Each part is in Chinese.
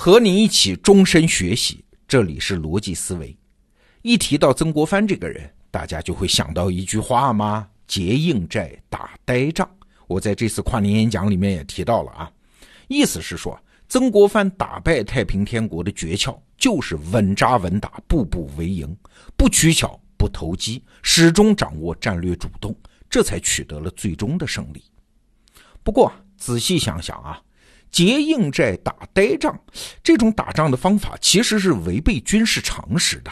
和你一起终身学习，这里是逻辑思维。一提到曾国藩这个人，大家就会想到一句话吗？结硬债，打呆仗。我在这次跨年演讲里面也提到了啊，意思是说，曾国藩打败太平天国的诀窍就是稳扎稳打，步步为营，不取巧，不投机，始终掌握战略主动，这才取得了最终的胜利。不过仔细想想啊，结硬寨打呆仗这种打仗的方法其实是违背军事常识的。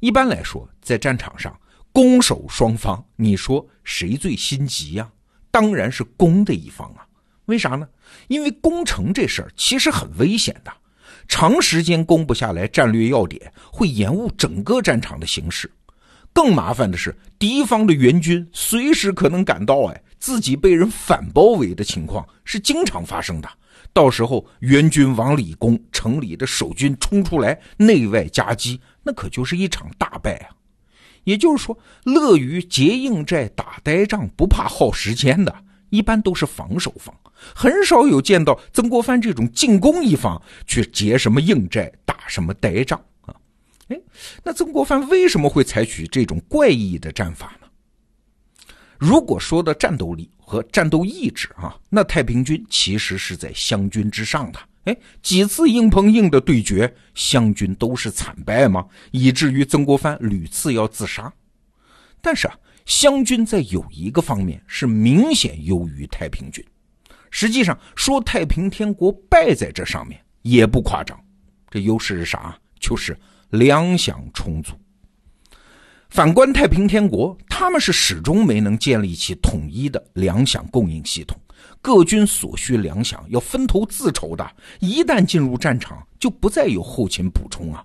一般来说，在战场上，攻守双方，你说谁最心急呀？当然是攻的一方啊。为啥呢？因为攻城这事儿其实很危险的，长时间攻不下来战略要点，会延误整个战场的形势。更麻烦的是，敌方的援军随时可能赶到，哎，自己被人反包围的情况是经常发生的。到时候援军往里攻，城里的守军冲出来，内外夹击，那可就是一场大败啊！也就是说，乐于结硬寨、打呆仗、不怕耗时间的，一般都是防守方，很少有见到曾国藩这种进攻一方去结什么硬寨、打什么呆仗啊。哎，那曾国藩为什么会采取这种怪异的战法呢？如果说的战斗力和战斗意志啊，那太平军其实是在湘军之上的。哎，几次硬碰硬的对决，湘军都是惨败吗？以至于曾国藩屡次要自杀。但是啊，湘军在有一个方面是明显优于太平军。实际上说太平天国败在这上面也不夸张。这优势是啥？就是。粮饷充足。反观太平天国，他们是始终没能建立起统一的粮饷供应系统，各军所需粮饷要分头自筹的，一旦进入战场，就不再有后勤补充啊。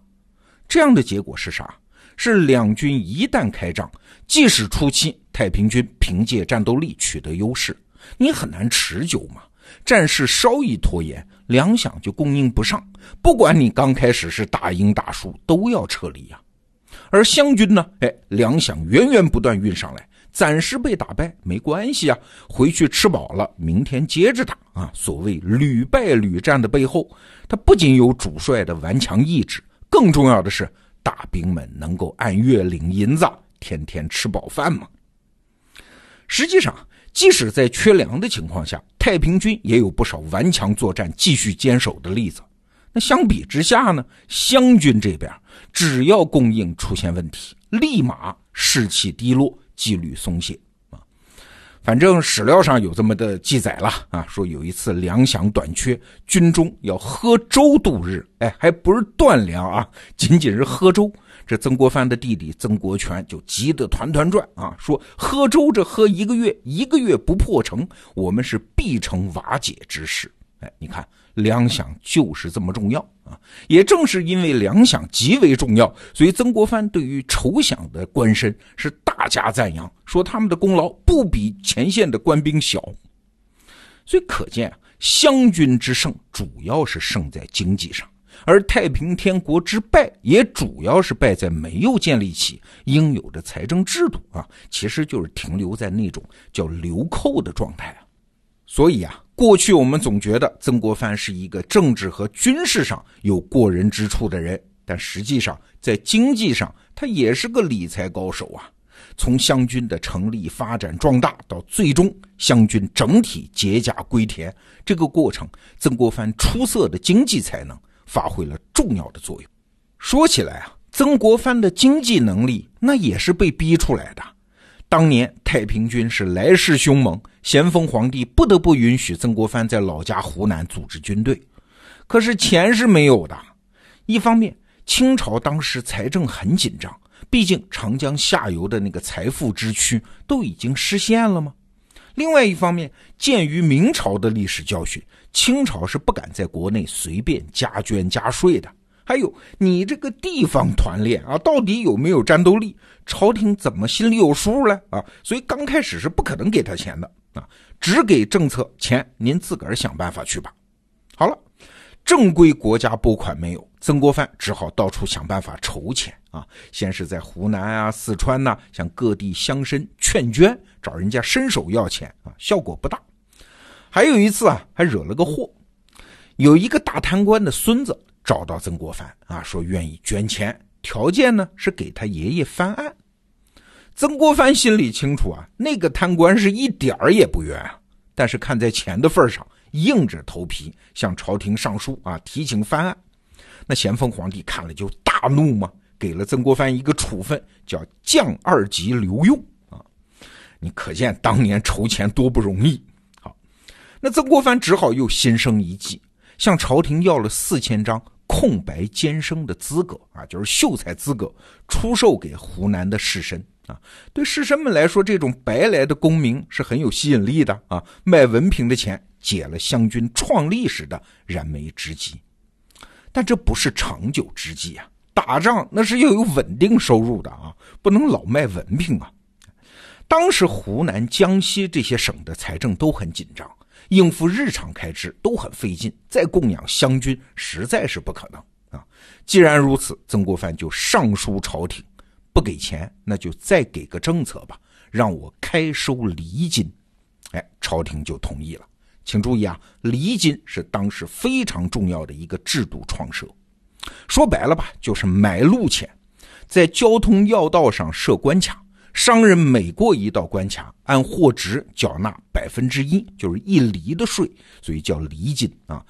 这样的结果是啥？是两军一旦开仗，即使初期太平军凭借战斗力取得优势，你很难持久嘛。战事稍一拖延，粮饷就供应不上。不管你刚开始是打赢打输，都要撤离呀。而湘军呢？哎，粮饷源源不断运上来，暂时被打败没关系啊，回去吃饱了，明天接着打啊。所谓屡败屡战的背后，他不仅有主帅的顽强意志，更重要的是大兵们能够按月领银子，天天吃饱饭嘛。实际上。即使在缺粮的情况下，太平军也有不少顽强作战、继续坚守的例子。那相比之下呢？湘军这边只要供应出现问题，立马士气低落，纪律松懈啊。反正史料上有这么的记载了啊，说有一次粮饷短缺，军中要喝粥度日，哎，还不是断粮啊，仅仅是喝粥。这曾国藩的弟弟曾国荃就急得团团转啊，说喝粥这喝一个月，一个月不破城，我们是必成瓦解之势。哎，你看粮饷就是这么重要啊！也正是因为粮饷极为重要，所以曾国藩对于筹饷的官绅是大加赞扬，说他们的功劳不比前线的官兵小。所以可见啊，湘军之胜主要是胜在经济上。而太平天国之败，也主要是败在没有建立起应有的财政制度啊，其实就是停留在那种叫流寇的状态。所以啊，过去我们总觉得曾国藩是一个政治和军事上有过人之处的人，但实际上在经济上，他也是个理财高手啊。从湘军的成立、发展、壮大，到最终湘军整体解甲归田，这个过程，曾国藩出色的经济才能。发挥了重要的作用。说起来啊，曾国藩的经济能力那也是被逼出来的。当年太平军是来势凶猛，咸丰皇帝不得不允许曾国藩在老家湖南组织军队。可是钱是没有的。一方面，清朝当时财政很紧张，毕竟长江下游的那个财富之区都已经失陷了吗？另外一方面，鉴于明朝的历史教训。清朝是不敢在国内随便加捐加税的。还有，你这个地方团练啊，到底有没有战斗力？朝廷怎么心里有数呢？啊，所以刚开始是不可能给他钱的啊，只给政策钱，您自个儿想办法去吧。好了，正规国家拨款没有，曾国藩只好到处想办法筹钱啊。先是在湖南啊、四川呐，向各地乡绅劝捐，找人家伸手要钱啊，效果不大。还有一次啊，还惹了个祸。有一个大贪官的孙子找到曾国藩啊，说愿意捐钱，条件呢是给他爷爷翻案。曾国藩心里清楚啊，那个贪官是一点儿也不冤啊，但是看在钱的份上，硬着头皮向朝廷上书啊，提请翻案。那咸丰皇帝看了就大怒嘛，给了曾国藩一个处分，叫降二级留用啊。你可见当年筹钱多不容易。好，那曾国藩只好又心生一计，向朝廷要了四千张空白监生的资格啊，就是秀才资格，出售给湖南的士绅。啊，对士绅们来说，这种白来的功名是很有吸引力的啊！卖文凭的钱解了湘军创立时的燃眉之急，但这不是长久之计啊！打仗那是要有稳定收入的啊，不能老卖文凭啊！当时湖南、江西这些省的财政都很紧张，应付日常开支都很费劲，再供养湘军实在是不可能啊！既然如此，曾国藩就上书朝廷。不给钱，那就再给个政策吧，让我开收厘金。哎，朝廷就同意了。请注意啊，厘金是当时非常重要的一个制度创设。说白了吧，就是买路钱，在交通要道上设关卡，商人每过一道关卡，按货值缴纳百分之一，就是一厘的税，所以叫厘金啊。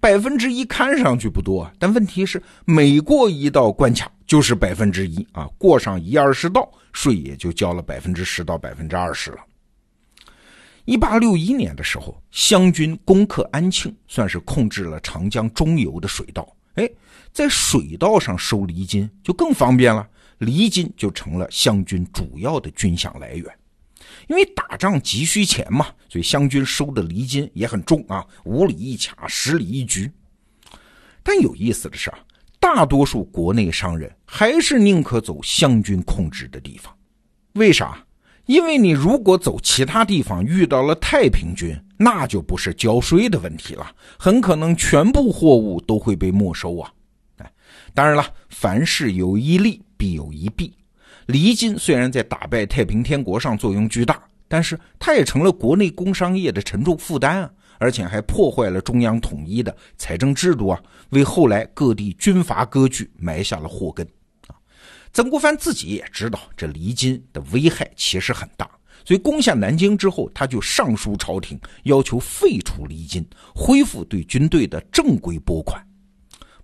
百分之一看上去不多，但问题是每过一道关卡就是百分之一啊，过上一二十道税也就交了百分之十到百分之二十了。一八六一年的时候，湘军攻克安庆，算是控制了长江中游的水道。哎，在水道上收厘金就更方便了，厘金就成了湘军主要的军饷来源。因为打仗急需钱嘛，所以湘军收的厘金也很重啊，五里一卡，十里一局。但有意思的是啊，大多数国内商人还是宁可走湘军控制的地方。为啥？因为你如果走其他地方，遇到了太平军，那就不是交税的问题了，很可能全部货物都会被没收啊。哎，当然了，凡事有一利必有一弊。离金虽然在打败太平天国上作用巨大，但是它也成了国内工商业的沉重负担啊，而且还破坏了中央统一的财政制度啊，为后来各地军阀割据埋下了祸根啊。曾国藩自己也知道这离金的危害其实很大，所以攻下南京之后，他就上书朝廷，要求废除离金，恢复对军队的正规拨款。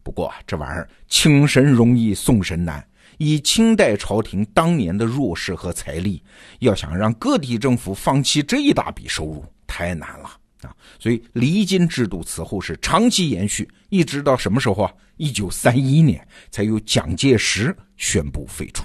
不过，这玩意儿请神容易送神难。以清代朝廷当年的弱势和财力，要想让各地政府放弃这一大笔收入，太难了啊！所以离金制度此后是长期延续，一直到什么时候啊？一九三一年才由蒋介石宣布废除。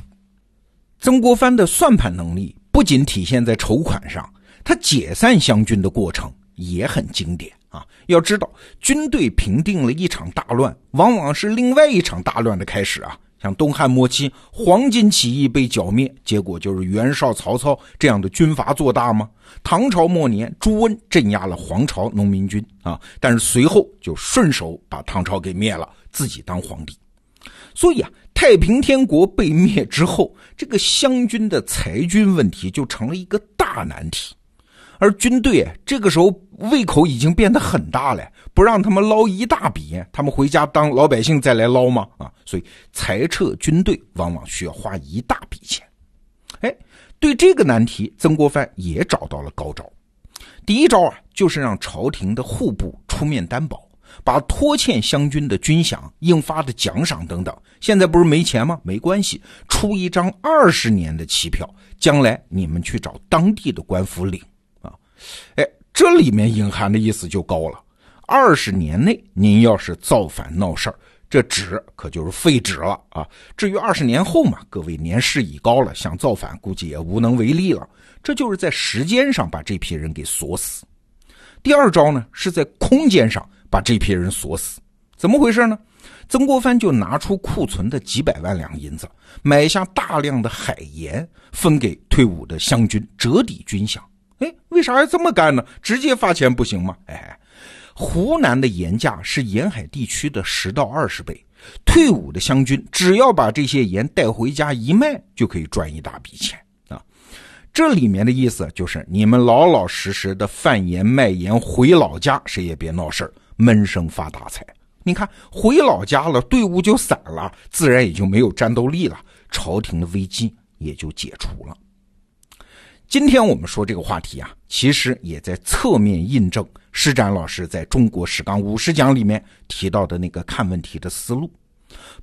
曾国藩的算盘能力不仅体现在筹款上，他解散湘军的过程也很经典啊！要知道，军队平定了一场大乱，往往是另外一场大乱的开始啊！像东汉末期黄巾起义被剿灭，结果就是袁绍、曹操这样的军阀做大吗？唐朝末年朱温镇压了黄巢农民军啊，但是随后就顺手把唐朝给灭了，自己当皇帝。所以啊，太平天国被灭之后，这个湘军的裁军问题就成了一个大难题。而军队这个时候胃口已经变得很大了，不让他们捞一大笔，他们回家当老百姓再来捞吗？啊，所以裁撤军队往往需要花一大笔钱。哎，对这个难题，曾国藩也找到了高招。第一招啊，就是让朝廷的户部出面担保，把拖欠湘军的军饷、应发的奖赏等等，现在不是没钱吗？没关系，出一张二十年的期票，将来你们去找当地的官府领。哎，这里面隐含的意思就高了。二十年内，您要是造反闹事儿，这纸可就是废纸了啊。至于二十年后嘛，各位年事已高了，想造反估计也无能为力了。这就是在时间上把这批人给锁死。第二招呢，是在空间上把这批人锁死。怎么回事呢？曾国藩就拿出库存的几百万两银子，买下大量的海盐，分给退伍的湘军，折抵军饷。哎，为啥要这么干呢？直接发钱不行吗？哎，湖南的盐价是沿海地区的十到二十倍。退伍的湘军只要把这些盐带回家一卖，就可以赚一大笔钱啊！这里面的意思就是，你们老老实实的贩盐卖盐回老家，谁也别闹事，闷声发大财。你看，回老家了，队伍就散了，自然也就没有战斗力了，朝廷的危机也就解除了。今天我们说这个话题啊，其实也在侧面印证施展老师在中国史纲五十讲里面提到的那个看问题的思路。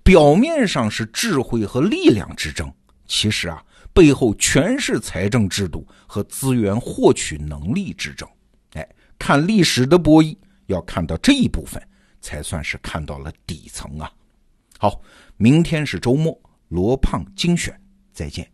表面上是智慧和力量之争，其实啊，背后全是财政制度和资源获取能力之争。哎，看历史的博弈，要看到这一部分。才算是看到了底层啊！好，明天是周末，罗胖精选，再见。